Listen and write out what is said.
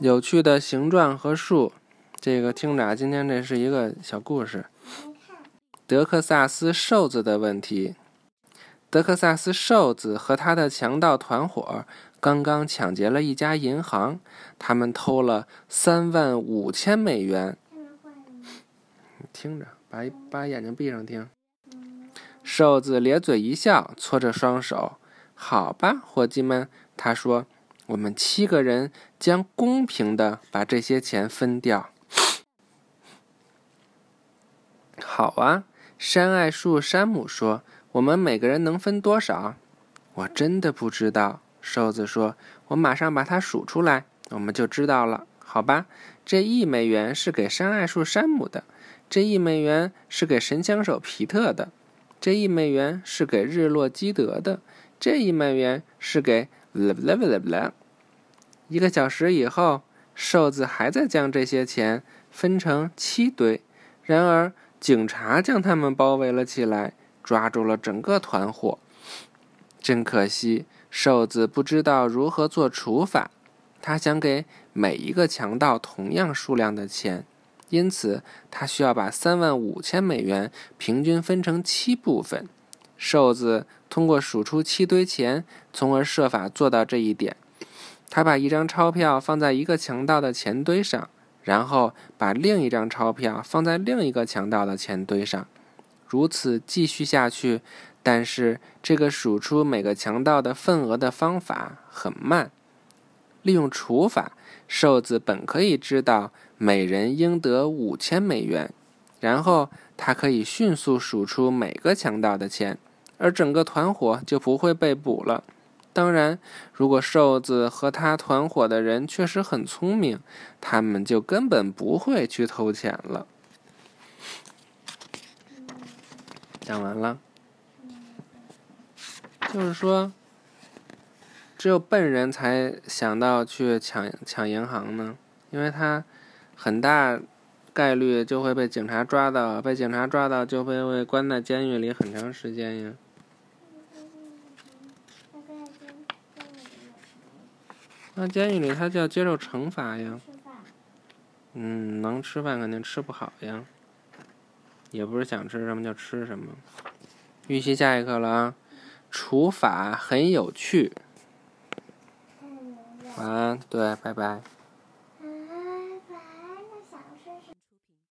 有趣的形状和数。这个听着啊，今天这是一个小故事。德克萨斯瘦子的问题。德克萨斯瘦子和他的强盗团伙刚刚抢劫了一家银行，他们偷了三万五千美元。听着，把把眼睛闭上听。瘦子咧嘴一笑，搓着双手。好吧，伙计们，他说：“我们七个人将公平的把这些钱分掉。”好啊，山爱树山姆说：“我们每个人能分多少？”我真的不知道。瘦子说：“我马上把它数出来，我们就知道了。”好吧，这一美元是给山爱树山姆的，这一美元是给神枪手皮特的，这一美元是给日落基德的。这一美元是给。一个小时以后，瘦子还在将这些钱分成七堆。然而，警察将他们包围了起来，抓住了整个团伙。真可惜，瘦子不知道如何做除法。他想给每一个强盗同样数量的钱，因此他需要把三万五千美元平均分成七部分。瘦子通过数出七堆钱，从而设法做到这一点。他把一张钞票放在一个强盗的钱堆上，然后把另一张钞票放在另一个强盗的钱堆上，如此继续下去。但是，这个数出每个强盗的份额的方法很慢。利用除法，瘦子本可以知道每人应得五千美元，然后他可以迅速数出每个强盗的钱。而整个团伙就不会被捕了。当然，如果瘦子和他团伙的人确实很聪明，他们就根本不会去偷钱了。讲完了，就是说，只有笨人才想到去抢抢银行呢，因为他很大概率就会被警察抓到，被警察抓到就会被关在监狱里很长时间呀。那监狱里他就要接受惩罚呀。嗯，能吃饭肯定吃不好呀。也不是想吃什么就吃什么。预习下一课了啊，除法很有趣。晚安，对，拜拜。